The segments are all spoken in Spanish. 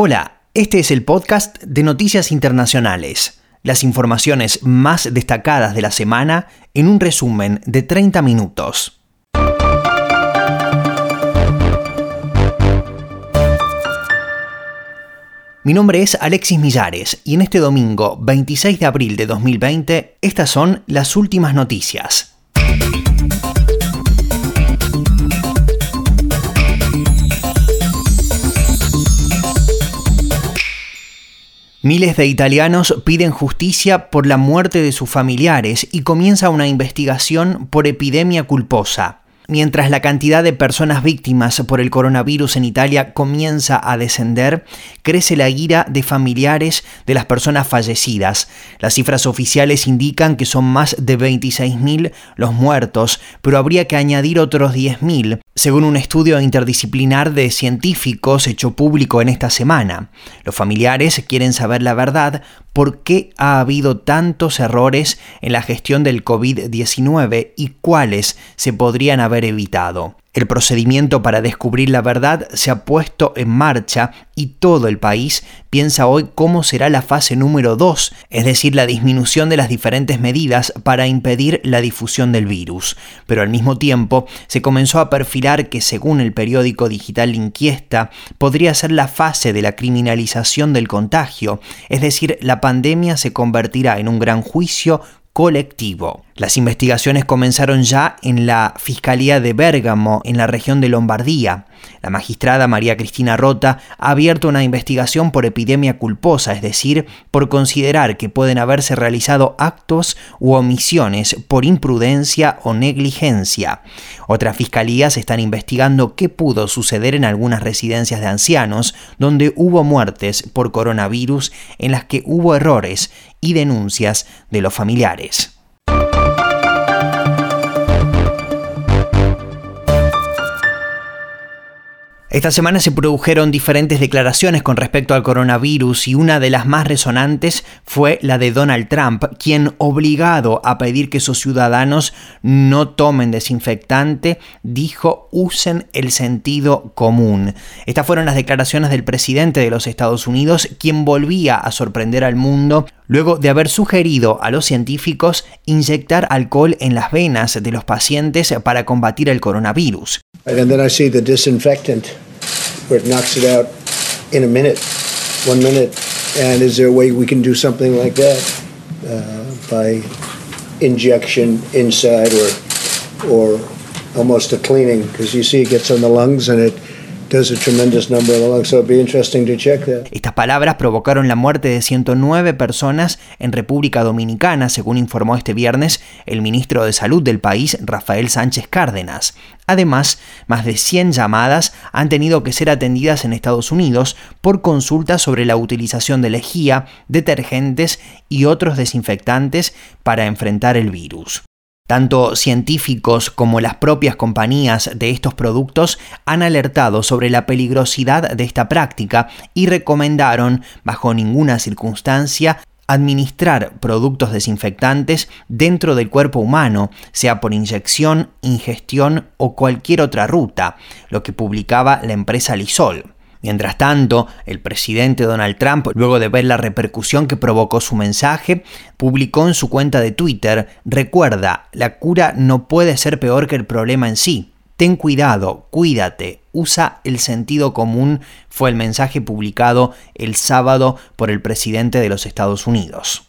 Hola, este es el podcast de Noticias Internacionales, las informaciones más destacadas de la semana en un resumen de 30 minutos. Mi nombre es Alexis Millares y en este domingo 26 de abril de 2020 estas son las últimas noticias. Miles de italianos piden justicia por la muerte de sus familiares y comienza una investigación por epidemia culposa. Mientras la cantidad de personas víctimas por el coronavirus en Italia comienza a descender, crece la ira de familiares de las personas fallecidas. Las cifras oficiales indican que son más de 26.000 los muertos, pero habría que añadir otros 10.000, según un estudio interdisciplinar de científicos hecho público en esta semana. Los familiares quieren saber la verdad por qué ha habido tantos errores en la gestión del COVID-19 y cuáles se podrían haber evitado. El procedimiento para descubrir la verdad se ha puesto en marcha y todo el país piensa hoy cómo será la fase número 2, es decir, la disminución de las diferentes medidas para impedir la difusión del virus. Pero al mismo tiempo se comenzó a perfilar que según el periódico digital Inquiesta podría ser la fase de la criminalización del contagio, es decir, la pandemia se convertirá en un gran juicio colectivo. Las investigaciones comenzaron ya en la Fiscalía de Bérgamo, en la región de Lombardía. La magistrada María Cristina Rota ha abierto una investigación por epidemia culposa, es decir, por considerar que pueden haberse realizado actos u omisiones por imprudencia o negligencia. Otras fiscalías están investigando qué pudo suceder en algunas residencias de ancianos donde hubo muertes por coronavirus en las que hubo errores y denuncias de los familiares. Esta semana se produjeron diferentes declaraciones con respecto al coronavirus y una de las más resonantes fue la de Donald Trump, quien obligado a pedir que sus ciudadanos no tomen desinfectante, dijo usen el sentido común. Estas fueron las declaraciones del presidente de los Estados Unidos, quien volvía a sorprender al mundo luego de haber sugerido a los científicos inyectar alcohol en las venas de los pacientes para combatir el coronavirus. Where it knocks it out in a minute, one minute. And is there a way we can do something like that uh, by injection inside or or almost a cleaning? Because you see it gets on the lungs and it Estas palabras provocaron la muerte de 109 personas en República Dominicana, según informó este viernes el ministro de Salud del país, Rafael Sánchez Cárdenas. Además, más de 100 llamadas han tenido que ser atendidas en Estados Unidos por consultas sobre la utilización de lejía, detergentes y otros desinfectantes para enfrentar el virus. Tanto científicos como las propias compañías de estos productos han alertado sobre la peligrosidad de esta práctica y recomendaron, bajo ninguna circunstancia, administrar productos desinfectantes dentro del cuerpo humano, sea por inyección, ingestión o cualquier otra ruta, lo que publicaba la empresa Lysol. Mientras tanto, el presidente Donald Trump, luego de ver la repercusión que provocó su mensaje, publicó en su cuenta de Twitter, recuerda, la cura no puede ser peor que el problema en sí. Ten cuidado, cuídate, usa el sentido común, fue el mensaje publicado el sábado por el presidente de los Estados Unidos.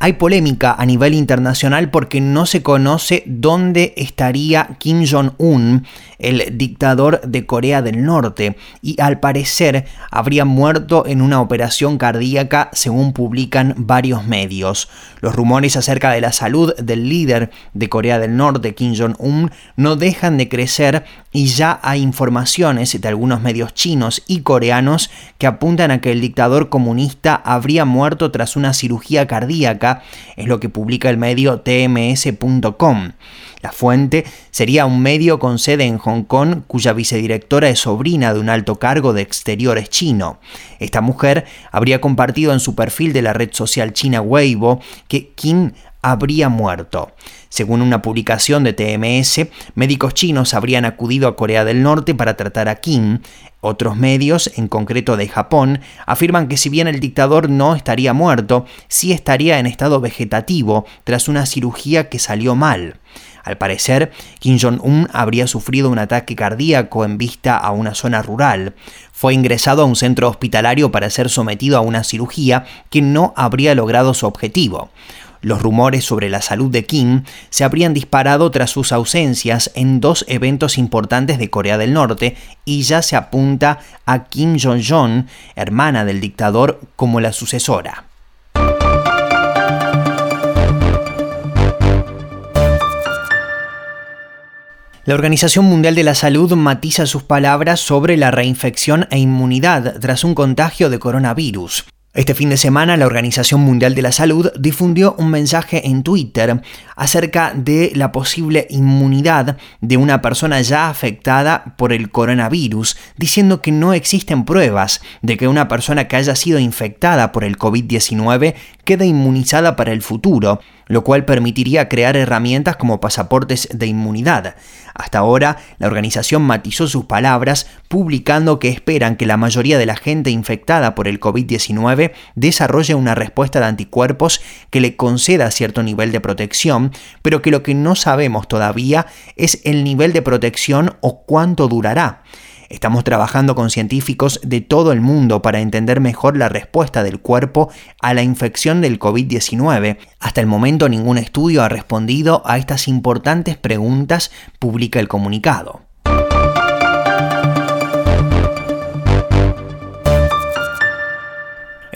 Hay polémica a nivel internacional porque no se conoce dónde estaría Kim Jong-un, el dictador de Corea del Norte, y al parecer habría muerto en una operación cardíaca según publican varios medios. Los rumores acerca de la salud del líder de Corea del Norte, Kim Jong-un, no dejan de crecer y ya hay informaciones de algunos medios chinos y coreanos que apuntan a que el dictador comunista habría muerto tras una cirugía cardíaca, es lo que publica el medio tms.com. La fuente sería un medio con sede en Hong Kong cuya vicedirectora es sobrina de un alto cargo de exteriores chino. Esta mujer habría compartido en su perfil de la red social china Weibo que Kim habría muerto. Según una publicación de TMS, médicos chinos habrían acudido a Corea del Norte para tratar a Kim. Otros medios, en concreto de Japón, afirman que si bien el dictador no estaría muerto, sí estaría en estado vegetativo tras una cirugía que salió mal. Al parecer, Kim Jong-un habría sufrido un ataque cardíaco en vista a una zona rural. Fue ingresado a un centro hospitalario para ser sometido a una cirugía que no habría logrado su objetivo. Los rumores sobre la salud de Kim se habrían disparado tras sus ausencias en dos eventos importantes de Corea del Norte y ya se apunta a Kim Jong-un, hermana del dictador, como la sucesora. La Organización Mundial de la Salud matiza sus palabras sobre la reinfección e inmunidad tras un contagio de coronavirus. Este fin de semana la Organización Mundial de la Salud difundió un mensaje en Twitter acerca de la posible inmunidad de una persona ya afectada por el coronavirus, diciendo que no existen pruebas de que una persona que haya sido infectada por el COVID-19 quede inmunizada para el futuro, lo cual permitiría crear herramientas como pasaportes de inmunidad. Hasta ahora, la organización matizó sus palabras publicando que esperan que la mayoría de la gente infectada por el COVID-19 desarrolle una respuesta de anticuerpos que le conceda cierto nivel de protección, pero que lo que no sabemos todavía es el nivel de protección o cuánto durará. Estamos trabajando con científicos de todo el mundo para entender mejor la respuesta del cuerpo a la infección del COVID-19. Hasta el momento ningún estudio ha respondido a estas importantes preguntas, publica el comunicado.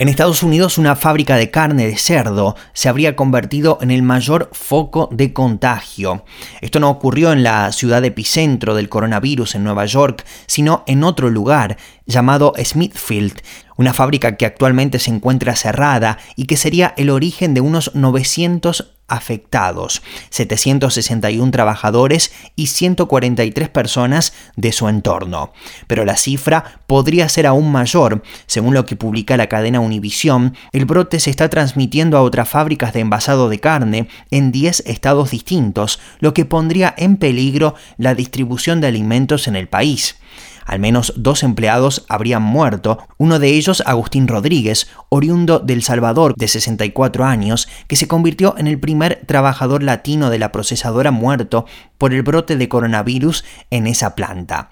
En Estados Unidos, una fábrica de carne de cerdo se habría convertido en el mayor foco de contagio. Esto no ocurrió en la ciudad epicentro del coronavirus en Nueva York, sino en otro lugar llamado Smithfield, una fábrica que actualmente se encuentra cerrada y que sería el origen de unos 900 afectados, 761 trabajadores y 143 personas de su entorno. Pero la cifra podría ser aún mayor. Según lo que publica la cadena Univision, el brote se está transmitiendo a otras fábricas de envasado de carne en 10 estados distintos, lo que pondría en peligro la distribución de alimentos en el país. Al menos dos empleados habrían muerto, uno de ellos Agustín Rodríguez, oriundo del Salvador de 64 años, que se convirtió en el primer trabajador latino de la procesadora muerto por el brote de coronavirus en esa planta.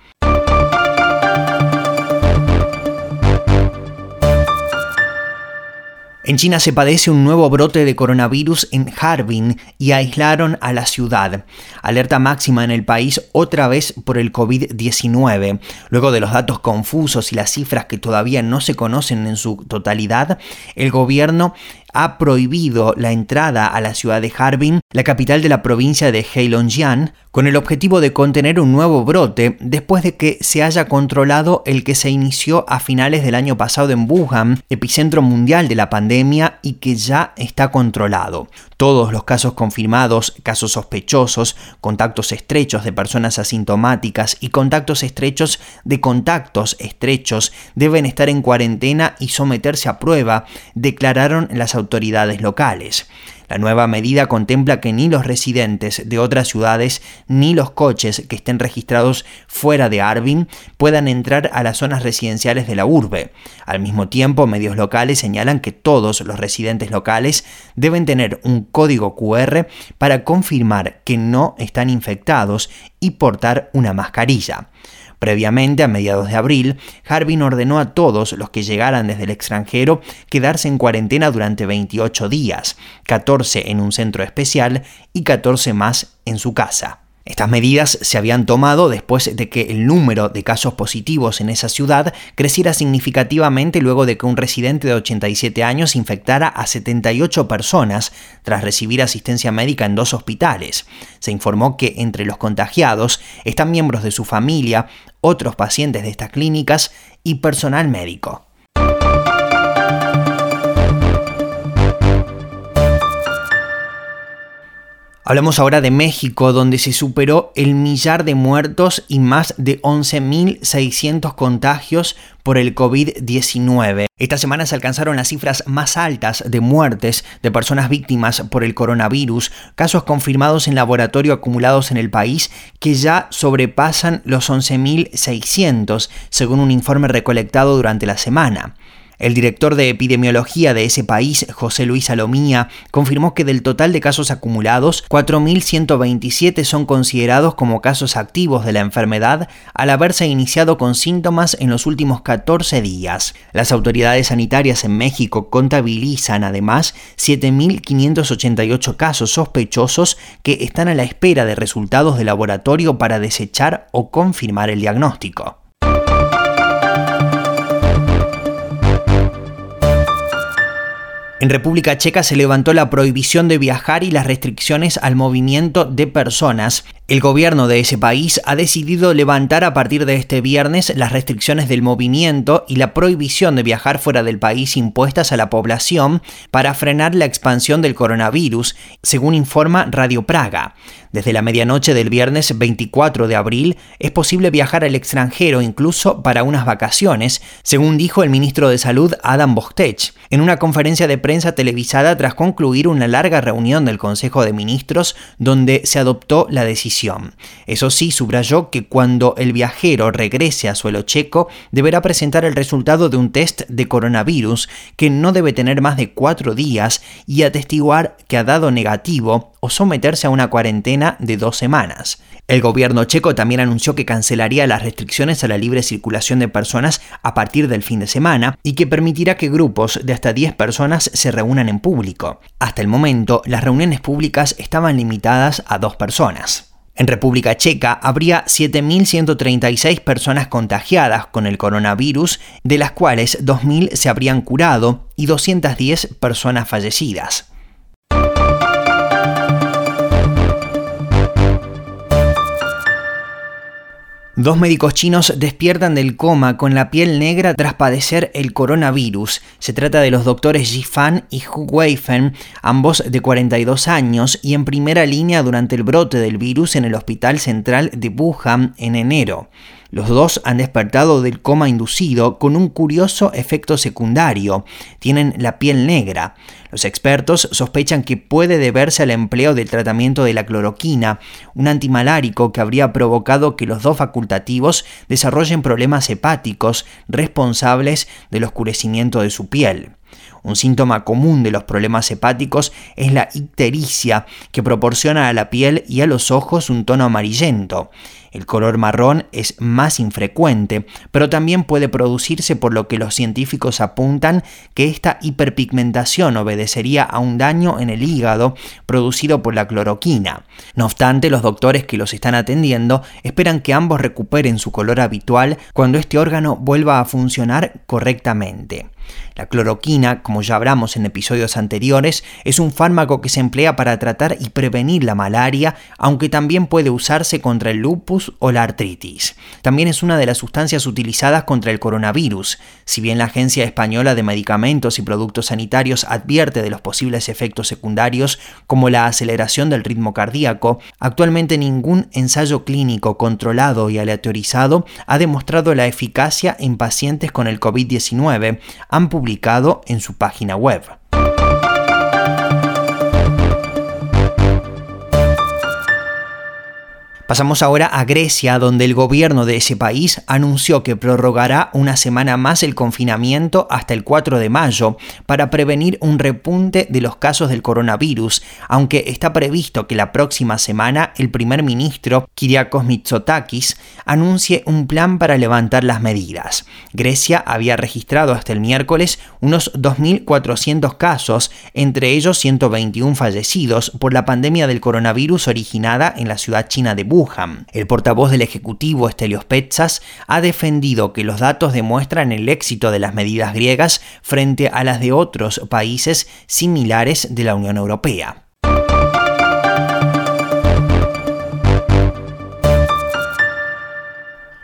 En China se padece un nuevo brote de coronavirus en Harbin y aislaron a la ciudad. Alerta máxima en el país otra vez por el COVID-19. Luego de los datos confusos y las cifras que todavía no se conocen en su totalidad, el gobierno ha prohibido la entrada a la ciudad de Harbin, la capital de la provincia de Heilongjiang, con el objetivo de contener un nuevo brote después de que se haya controlado el que se inició a finales del año pasado en Wuhan, epicentro mundial de la pandemia y que ya está controlado. Todos los casos confirmados, casos sospechosos, contactos estrechos de personas asintomáticas y contactos estrechos de contactos estrechos deben estar en cuarentena y someterse a prueba, declararon las autoridades locales. La nueva medida contempla que ni los residentes de otras ciudades ni los coches que estén registrados fuera de Arvin puedan entrar a las zonas residenciales de la urbe. Al mismo tiempo, medios locales señalan que todos los residentes locales deben tener un código QR para confirmar que no están infectados y portar una mascarilla. Previamente, a mediados de abril, Harbin ordenó a todos los que llegaran desde el extranjero quedarse en cuarentena durante 28 días, 14 en un centro especial y 14 más en su casa. Estas medidas se habían tomado después de que el número de casos positivos en esa ciudad creciera significativamente luego de que un residente de 87 años infectara a 78 personas tras recibir asistencia médica en dos hospitales. Se informó que entre los contagiados están miembros de su familia, otros pacientes de estas clínicas y personal médico. Hablamos ahora de México, donde se superó el millar de muertos y más de 11.600 contagios por el COVID-19. Esta semana se alcanzaron las cifras más altas de muertes de personas víctimas por el coronavirus, casos confirmados en laboratorio acumulados en el país que ya sobrepasan los 11.600, según un informe recolectado durante la semana. El director de epidemiología de ese país, José Luis Salomía, confirmó que del total de casos acumulados, 4.127 son considerados como casos activos de la enfermedad al haberse iniciado con síntomas en los últimos 14 días. Las autoridades sanitarias en México contabilizan además 7.588 casos sospechosos que están a la espera de resultados de laboratorio para desechar o confirmar el diagnóstico. En República Checa se levantó la prohibición de viajar y las restricciones al movimiento de personas. El gobierno de ese país ha decidido levantar a partir de este viernes las restricciones del movimiento y la prohibición de viajar fuera del país impuestas a la población para frenar la expansión del coronavirus, según informa Radio Praga. Desde la medianoche del viernes 24 de abril es posible viajar al extranjero incluso para unas vacaciones, según dijo el ministro de Salud Adam Bostech en una conferencia de prensa televisada tras concluir una larga reunión del Consejo de Ministros donde se adoptó la decisión. Eso sí, subrayó que cuando el viajero regrese a suelo checo deberá presentar el resultado de un test de coronavirus que no debe tener más de cuatro días y atestiguar que ha dado negativo o someterse a una cuarentena de dos semanas. El gobierno checo también anunció que cancelaría las restricciones a la libre circulación de personas a partir del fin de semana y que permitirá que grupos de hasta 10 personas se reúnan en público. Hasta el momento, las reuniones públicas estaban limitadas a dos personas. En República Checa habría 7.136 personas contagiadas con el coronavirus, de las cuales 2.000 se habrían curado y 210 personas fallecidas. Dos médicos chinos despiertan del coma con la piel negra tras padecer el coronavirus. Se trata de los doctores Ji Fan y Hu Weifeng, ambos de 42 años y en primera línea durante el brote del virus en el Hospital Central de Wuhan en enero. Los dos han despertado del coma inducido con un curioso efecto secundario. Tienen la piel negra. Los expertos sospechan que puede deberse al empleo del tratamiento de la cloroquina, un antimalárico que habría provocado que los dos facultativos desarrollen problemas hepáticos responsables del oscurecimiento de su piel. Un síntoma común de los problemas hepáticos es la ictericia, que proporciona a la piel y a los ojos un tono amarillento. El color marrón es más infrecuente, pero también puede producirse por lo que los científicos apuntan que esta hiperpigmentación obedecería a un daño en el hígado producido por la cloroquina. No obstante, los doctores que los están atendiendo esperan que ambos recuperen su color habitual cuando este órgano vuelva a funcionar correctamente. La cloroquina, como ya hablamos en episodios anteriores, es un fármaco que se emplea para tratar y prevenir la malaria, aunque también puede usarse contra el lupus o la artritis. También es una de las sustancias utilizadas contra el coronavirus. Si bien la Agencia Española de Medicamentos y Productos Sanitarios advierte de los posibles efectos secundarios como la aceleración del ritmo cardíaco, actualmente ningún ensayo clínico controlado y aleatorizado ha demostrado la eficacia en pacientes con el COVID-19, han publicado en su página web. Pasamos ahora a Grecia, donde el gobierno de ese país anunció que prorrogará una semana más el confinamiento hasta el 4 de mayo para prevenir un repunte de los casos del coronavirus, aunque está previsto que la próxima semana el primer ministro Kyriakos Mitsotakis anuncie un plan para levantar las medidas. Grecia había registrado hasta el miércoles unos 2.400 casos, entre ellos 121 fallecidos por la pandemia del coronavirus originada en la ciudad china de Wuhan el portavoz del Ejecutivo, Estelios Petsas, ha defendido que los datos demuestran el éxito de las medidas griegas frente a las de otros países similares de la Unión Europea.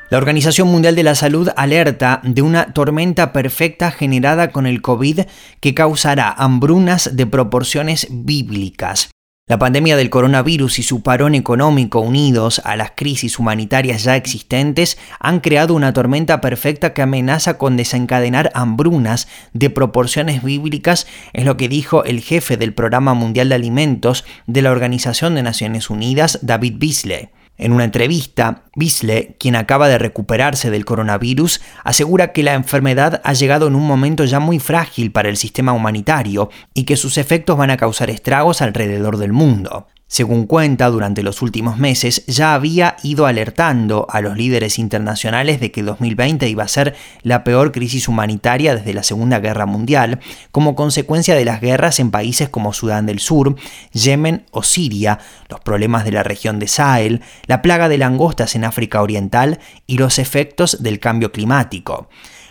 La Organización Mundial de la Salud alerta de una tormenta perfecta generada con el COVID que causará hambrunas de proporciones bíblicas. La pandemia del coronavirus y su parón económico unidos a las crisis humanitarias ya existentes han creado una tormenta perfecta que amenaza con desencadenar hambrunas de proporciones bíblicas, es lo que dijo el jefe del Programa Mundial de Alimentos de la Organización de Naciones Unidas, David Beasley. En una entrevista, Bisle, quien acaba de recuperarse del coronavirus, asegura que la enfermedad ha llegado en un momento ya muy frágil para el sistema humanitario y que sus efectos van a causar estragos alrededor del mundo. Según cuenta, durante los últimos meses ya había ido alertando a los líderes internacionales de que 2020 iba a ser la peor crisis humanitaria desde la Segunda Guerra Mundial, como consecuencia de las guerras en países como Sudán del Sur, Yemen o Siria, los problemas de la región de Sahel, la plaga de langostas en África Oriental y los efectos del cambio climático.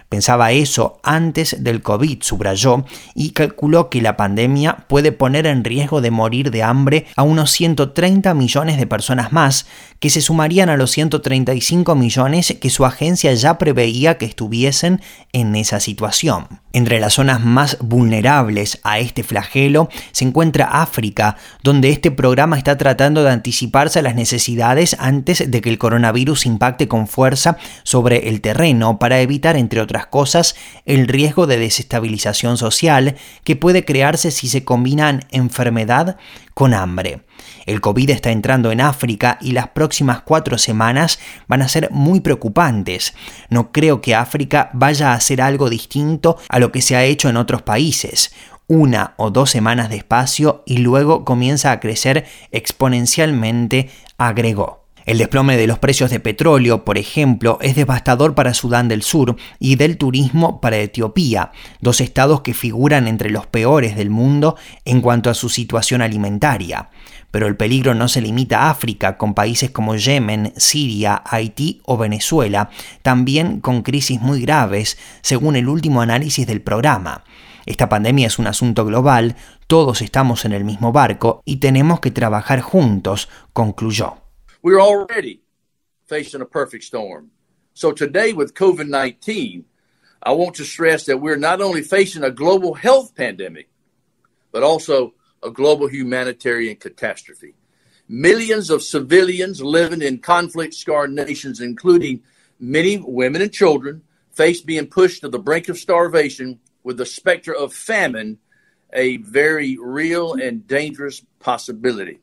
Pensaba eso antes del COVID, subrayó, y calculó que la pandemia puede poner en riesgo de morir de hambre a unos 130 millones de personas más, que se sumarían a los 135 millones que su agencia ya preveía que estuviesen en esa situación. Entre las zonas más vulnerables a este flagelo se encuentra África, donde este programa está tratando de anticiparse a las necesidades antes de que el coronavirus impacte con fuerza sobre el terreno para evitar, entre otras cosas, el riesgo de desestabilización social que puede crearse si se combinan enfermedad con hambre. El COVID está entrando en África y las próximas cuatro semanas van a ser muy preocupantes. No creo que África vaya a hacer algo distinto a lo que se ha hecho en otros países una o dos semanas de espacio y luego comienza a crecer exponencialmente, agregó. El desplome de los precios de petróleo, por ejemplo, es devastador para Sudán del Sur y del turismo para Etiopía, dos estados que figuran entre los peores del mundo en cuanto a su situación alimentaria. Pero el peligro no se limita a África, con países como Yemen, Siria, Haití o Venezuela, también con crisis muy graves, según el último análisis del programa. Esta pandemia es un asunto global, todos estamos en el mismo barco y tenemos que trabajar juntos, concluyó. We're already facing a perfect storm. So today, with COVID 19, I want to stress that we're not only facing a global health pandemic, but also a global humanitarian catastrophe. Millions of civilians living in conflict scarred nations, including many women and children, face being pushed to the brink of starvation with the specter of famine a very real and dangerous possibility.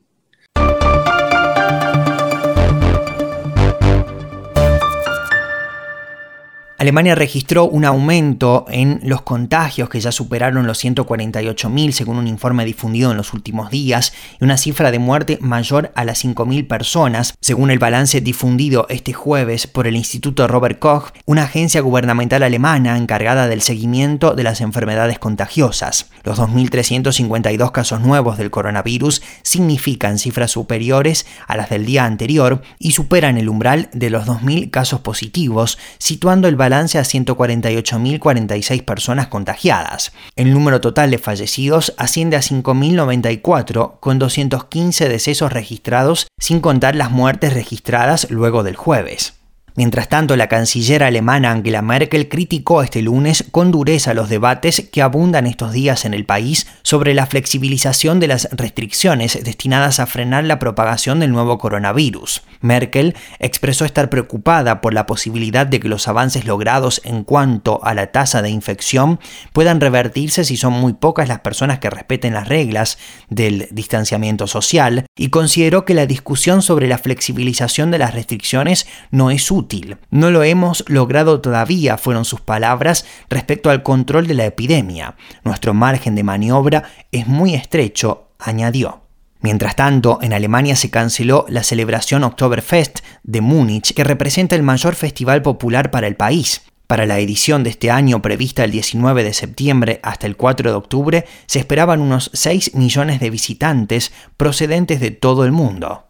Alemania registró un aumento en los contagios que ya superaron los 148.000 según un informe difundido en los últimos días y una cifra de muerte mayor a las 5.000 personas, según el balance difundido este jueves por el Instituto Robert Koch, una agencia gubernamental alemana encargada del seguimiento de las enfermedades contagiosas. Los 2.352 casos nuevos del coronavirus significan cifras superiores a las del día anterior y superan el umbral de los 2.000 casos positivos, situando el balance a 148.046 personas contagiadas. El número total de fallecidos asciende a 5.094, con 215 decesos registrados, sin contar las muertes registradas luego del jueves. Mientras tanto, la canciller alemana Angela Merkel criticó este lunes con dureza los debates que abundan estos días en el país sobre la flexibilización de las restricciones destinadas a frenar la propagación del nuevo coronavirus. Merkel expresó estar preocupada por la posibilidad de que los avances logrados en cuanto a la tasa de infección puedan revertirse si son muy pocas las personas que respeten las reglas del distanciamiento social y consideró que la discusión sobre la flexibilización de las restricciones no es útil no lo hemos logrado todavía, fueron sus palabras respecto al control de la epidemia. Nuestro margen de maniobra es muy estrecho, añadió. Mientras tanto, en Alemania se canceló la celebración Oktoberfest de Múnich, que representa el mayor festival popular para el país. Para la edición de este año prevista el 19 de septiembre hasta el 4 de octubre, se esperaban unos 6 millones de visitantes procedentes de todo el mundo.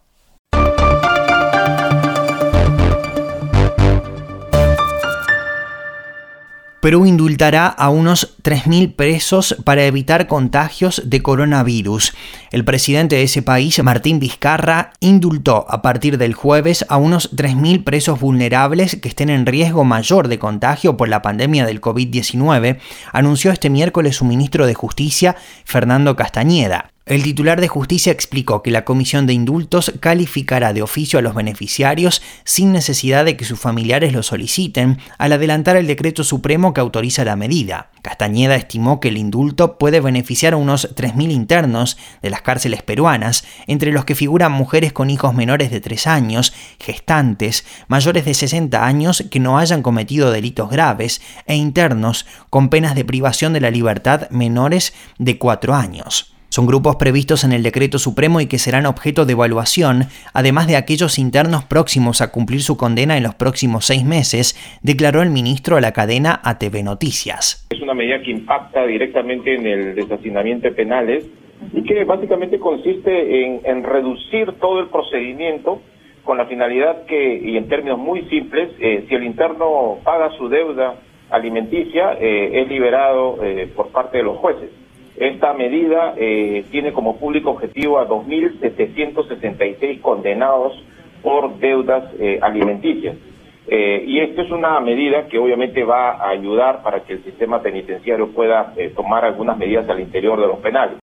Perú indultará a unos 3.000 presos para evitar contagios de coronavirus. El presidente de ese país, Martín Vizcarra, indultó a partir del jueves a unos 3.000 presos vulnerables que estén en riesgo mayor de contagio por la pandemia del COVID-19, anunció este miércoles su ministro de Justicia, Fernando Castañeda. El titular de justicia explicó que la comisión de indultos calificará de oficio a los beneficiarios sin necesidad de que sus familiares lo soliciten al adelantar el decreto supremo que autoriza la medida. Castañeda estimó que el indulto puede beneficiar a unos 3.000 internos de las cárceles peruanas, entre los que figuran mujeres con hijos menores de 3 años, gestantes, mayores de 60 años que no hayan cometido delitos graves e internos con penas de privación de la libertad menores de 4 años. Son grupos previstos en el decreto supremo y que serán objeto de evaluación, además de aquellos internos próximos a cumplir su condena en los próximos seis meses, declaró el ministro a la cadena ATV Noticias. Es una medida que impacta directamente en el deshacinamiento de penales y que básicamente consiste en, reducir todo el procedimiento con la finalidad que, y en términos muy simples, eh, si el interno paga su deuda alimenticia, eh, es liberado eh, por parte de los jueces. Esta medida eh, tiene como público objetivo a 2.766 condenados por deudas eh, alimenticias. Eh, y esto es una medida que obviamente va a ayudar para que el sistema penitenciario pueda tomar algunas medidas al interior de los penales.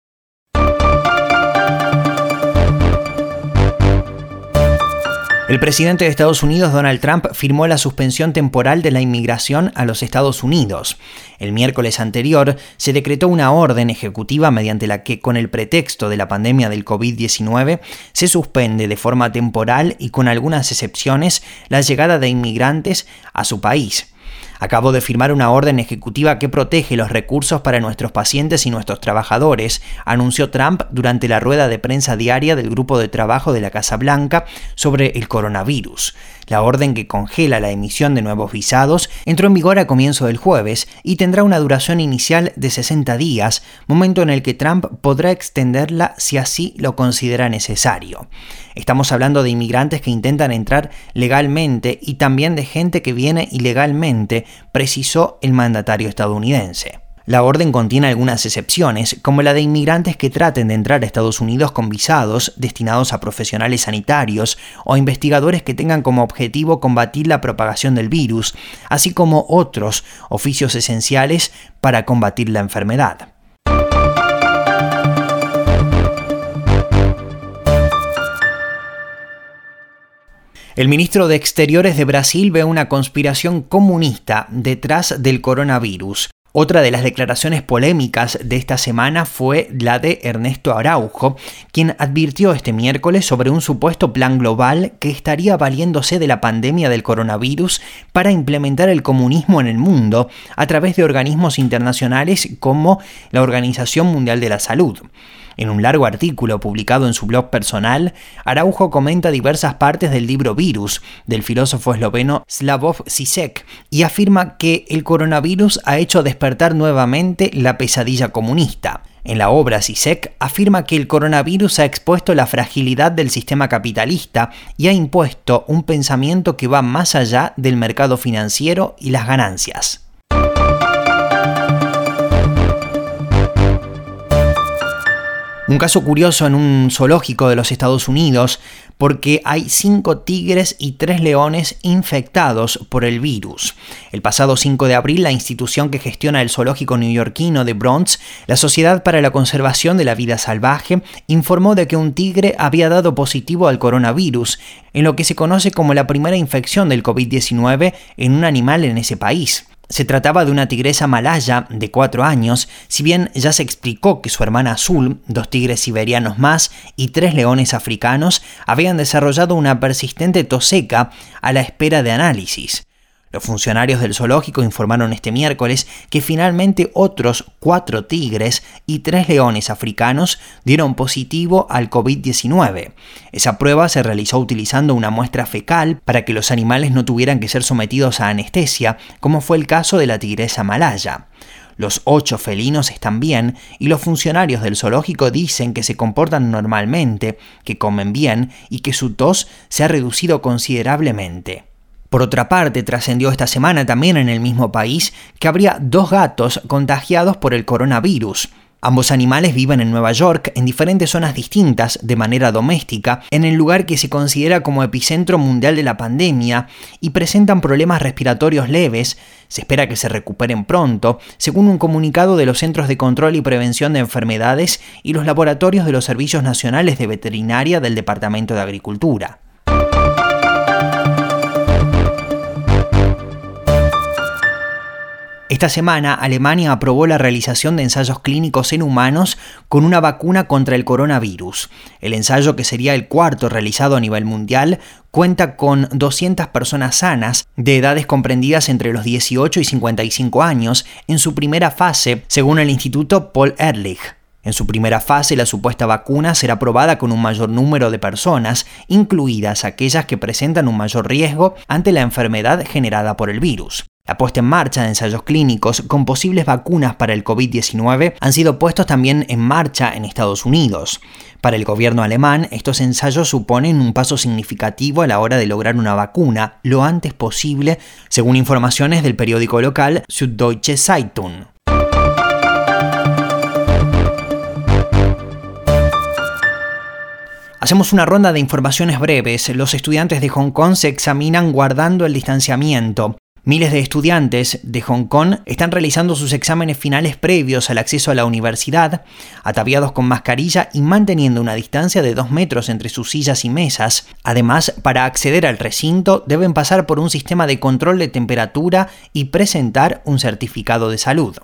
El presidente de Estados Unidos, Donald Trump, firmó la suspensión temporal de la inmigración a los Estados Unidos. El miércoles anterior se decretó una orden ejecutiva mediante la que, con el pretexto de la pandemia del COVID-19, se suspende de forma temporal y con algunas excepciones la llegada de inmigrantes a su país. Acabo de firmar una orden ejecutiva que protege los recursos para nuestros pacientes y nuestros trabajadores, anunció Trump durante la rueda de prensa diaria del grupo de trabajo de la Casa Blanca sobre el coronavirus. La orden que congela la emisión de nuevos visados entró en vigor a comienzo del jueves y tendrá una duración inicial de 60 días, momento en el que Trump podrá extenderla si así lo considera necesario. Estamos hablando de inmigrantes que intentan entrar legalmente y también de gente que viene ilegalmente, precisó el mandatario estadounidense. La orden contiene algunas excepciones, como la de inmigrantes que traten de entrar a Estados Unidos con visados destinados a profesionales sanitarios o investigadores que tengan como objetivo combatir la propagación del virus, así como otros oficios esenciales para combatir la enfermedad. El ministro de Exteriores de Brasil ve una conspiración comunista detrás del coronavirus. Otra de las declaraciones polémicas de esta semana fue la de Ernesto Araujo, quien advirtió este miércoles sobre un supuesto plan global que estaría valiéndose de la pandemia del coronavirus para implementar el comunismo en el mundo a través de organismos internacionales como la Organización Mundial de la Salud. En un largo artículo publicado en su blog personal, Araujo comenta diversas partes del libro Virus del filósofo esloveno Slavoj Zizek y afirma que el coronavirus ha hecho despertar nuevamente la pesadilla comunista. En la obra Zizek afirma que el coronavirus ha expuesto la fragilidad del sistema capitalista y ha impuesto un pensamiento que va más allá del mercado financiero y las ganancias. Un caso curioso en un zoológico de los Estados Unidos porque hay cinco tigres y tres leones infectados por el virus. El pasado 5 de abril, la institución que gestiona el zoológico neoyorquino de Bronx, la Sociedad para la Conservación de la Vida Salvaje, informó de que un tigre había dado positivo al coronavirus, en lo que se conoce como la primera infección del COVID-19 en un animal en ese país. Se trataba de una tigresa malaya de 4 años, si bien ya se explicó que su hermana azul, dos tigres siberianos más y tres leones africanos habían desarrollado una persistente tos seca a la espera de análisis. Los funcionarios del zoológico informaron este miércoles que finalmente otros cuatro tigres y tres leones africanos dieron positivo al COVID-19. Esa prueba se realizó utilizando una muestra fecal para que los animales no tuvieran que ser sometidos a anestesia, como fue el caso de la tigresa malaya. Los ocho felinos están bien y los funcionarios del zoológico dicen que se comportan normalmente, que comen bien y que su tos se ha reducido considerablemente. Por otra parte, trascendió esta semana también en el mismo país que habría dos gatos contagiados por el coronavirus. Ambos animales viven en Nueva York, en diferentes zonas distintas, de manera doméstica, en el lugar que se considera como epicentro mundial de la pandemia, y presentan problemas respiratorios leves. Se espera que se recuperen pronto, según un comunicado de los Centros de Control y Prevención de Enfermedades y los laboratorios de los Servicios Nacionales de Veterinaria del Departamento de Agricultura. Esta semana, Alemania aprobó la realización de ensayos clínicos en humanos con una vacuna contra el coronavirus. El ensayo, que sería el cuarto realizado a nivel mundial, cuenta con 200 personas sanas de edades comprendidas entre los 18 y 55 años en su primera fase, según el Instituto Paul Ehrlich. En su primera fase, la supuesta vacuna será probada con un mayor número de personas, incluidas aquellas que presentan un mayor riesgo ante la enfermedad generada por el virus. La puesta en marcha de ensayos clínicos con posibles vacunas para el COVID-19 han sido puestos también en marcha en Estados Unidos. Para el gobierno alemán, estos ensayos suponen un paso significativo a la hora de lograr una vacuna lo antes posible, según informaciones del periódico local Süddeutsche Zeitung. Hacemos una ronda de informaciones breves. Los estudiantes de Hong Kong se examinan guardando el distanciamiento. Miles de estudiantes de Hong Kong están realizando sus exámenes finales previos al acceso a la universidad, ataviados con mascarilla y manteniendo una distancia de dos metros entre sus sillas y mesas. Además, para acceder al recinto deben pasar por un sistema de control de temperatura y presentar un certificado de salud.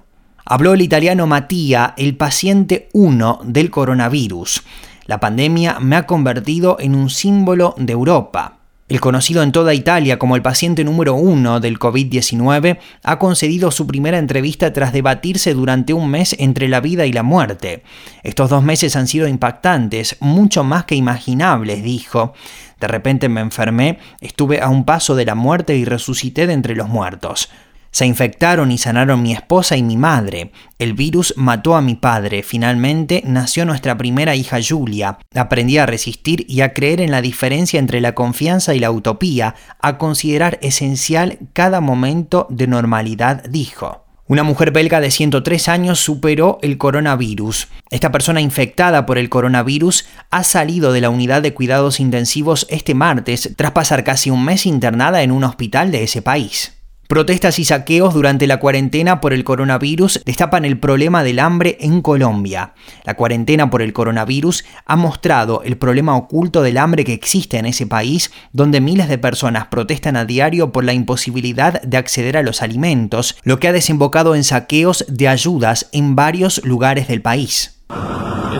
Habló el italiano Mattia, el paciente 1 del coronavirus. La pandemia me ha convertido en un símbolo de Europa. El conocido en toda Italia como el paciente número uno del COVID-19 ha concedido su primera entrevista tras debatirse durante un mes entre la vida y la muerte. Estos dos meses han sido impactantes, mucho más que imaginables, dijo. De repente me enfermé, estuve a un paso de la muerte y resucité de entre los muertos. Se infectaron y sanaron mi esposa y mi madre. El virus mató a mi padre. Finalmente nació nuestra primera hija Julia. Aprendí a resistir y a creer en la diferencia entre la confianza y la utopía, a considerar esencial cada momento de normalidad, dijo. Una mujer belga de 103 años superó el coronavirus. Esta persona infectada por el coronavirus ha salido de la unidad de cuidados intensivos este martes tras pasar casi un mes internada en un hospital de ese país. Protestas y saqueos durante la cuarentena por el coronavirus destapan el problema del hambre en Colombia. La cuarentena por el coronavirus ha mostrado el problema oculto del hambre que existe en ese país, donde miles de personas protestan a diario por la imposibilidad de acceder a los alimentos, lo que ha desembocado en saqueos de ayudas en varios lugares del país.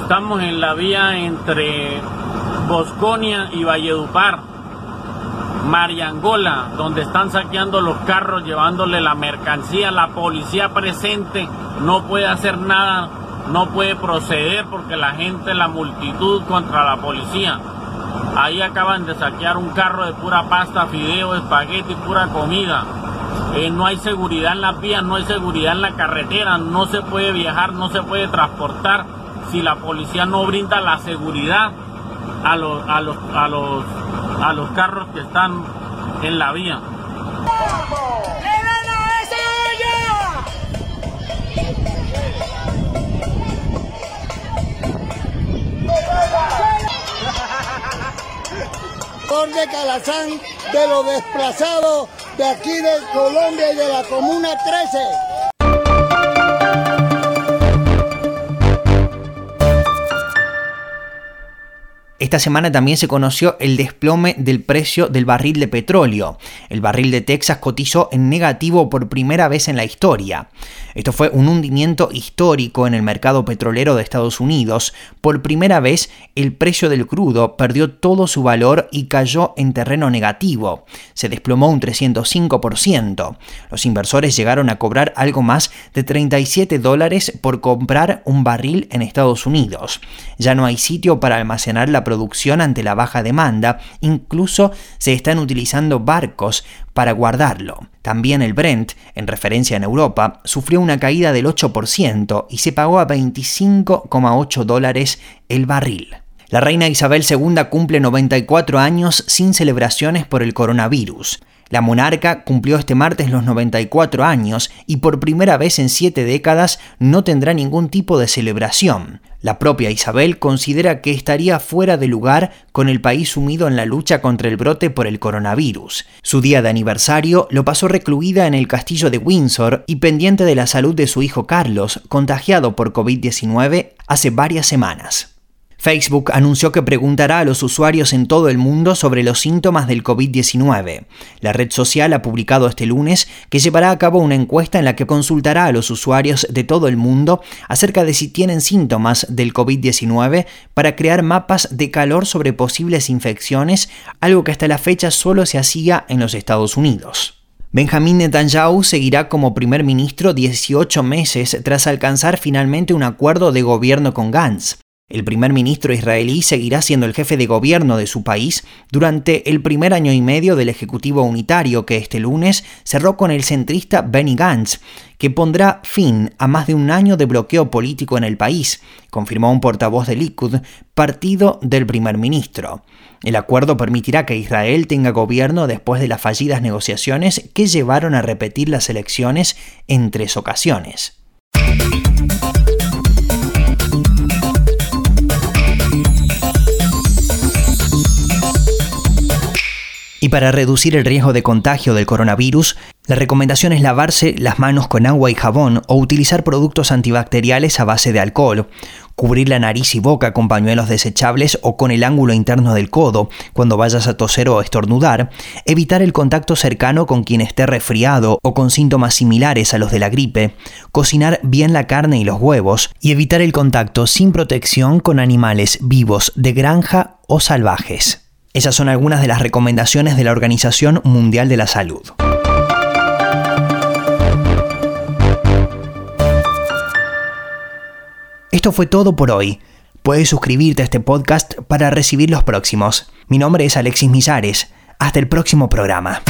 Estamos en la vía entre Bosconia y Valledupar Mariangola, donde están saqueando los carros, llevándole la mercancía, la policía presente no puede hacer nada, no puede proceder porque la gente, la multitud contra la policía. Ahí acaban de saquear un carro de pura pasta, fideo, espagueti, pura comida. Eh, no hay seguridad en las vías, no hay seguridad en la carretera, no se puede viajar, no se puede transportar si la policía no brinda la seguridad a los, a los, a los a los carros que están en la vía. de Calazán de los desplazados de aquí de Colombia y de la Comuna 13. Esta semana también se conoció el desplome del precio del barril de petróleo. El barril de Texas cotizó en negativo por primera vez en la historia. Esto fue un hundimiento histórico en el mercado petrolero de Estados Unidos. Por primera vez el precio del crudo perdió todo su valor y cayó en terreno negativo. Se desplomó un 305%. Los inversores llegaron a cobrar algo más de 37 dólares por comprar un barril en Estados Unidos. Ya no hay sitio para almacenar la producción ante la baja demanda, incluso se están utilizando barcos para guardarlo. También el Brent, en referencia en Europa, sufrió una caída del 8% y se pagó a 25,8 dólares el barril. La reina Isabel II cumple 94 años sin celebraciones por el coronavirus. La monarca cumplió este martes los 94 años y por primera vez en siete décadas no tendrá ningún tipo de celebración. La propia Isabel considera que estaría fuera de lugar con el país sumido en la lucha contra el brote por el coronavirus. Su día de aniversario lo pasó recluida en el castillo de Windsor y pendiente de la salud de su hijo Carlos, contagiado por COVID-19 hace varias semanas. Facebook anunció que preguntará a los usuarios en todo el mundo sobre los síntomas del COVID-19. La red social ha publicado este lunes que llevará a cabo una encuesta en la que consultará a los usuarios de todo el mundo acerca de si tienen síntomas del COVID-19 para crear mapas de calor sobre posibles infecciones, algo que hasta la fecha solo se hacía en los Estados Unidos. Benjamin Netanyahu seguirá como primer ministro 18 meses tras alcanzar finalmente un acuerdo de gobierno con Gantz. El primer ministro israelí seguirá siendo el jefe de gobierno de su país durante el primer año y medio del Ejecutivo Unitario que este lunes cerró con el centrista Benny Gantz, que pondrá fin a más de un año de bloqueo político en el país, confirmó un portavoz de Likud, partido del primer ministro. El acuerdo permitirá que Israel tenga gobierno después de las fallidas negociaciones que llevaron a repetir las elecciones en tres ocasiones. Y para reducir el riesgo de contagio del coronavirus, la recomendación es lavarse las manos con agua y jabón o utilizar productos antibacteriales a base de alcohol, cubrir la nariz y boca con pañuelos desechables o con el ángulo interno del codo cuando vayas a toser o estornudar, evitar el contacto cercano con quien esté resfriado o con síntomas similares a los de la gripe, cocinar bien la carne y los huevos y evitar el contacto sin protección con animales vivos de granja o salvajes. Esas son algunas de las recomendaciones de la Organización Mundial de la Salud. Esto fue todo por hoy. Puedes suscribirte a este podcast para recibir los próximos. Mi nombre es Alexis Misares. Hasta el próximo programa.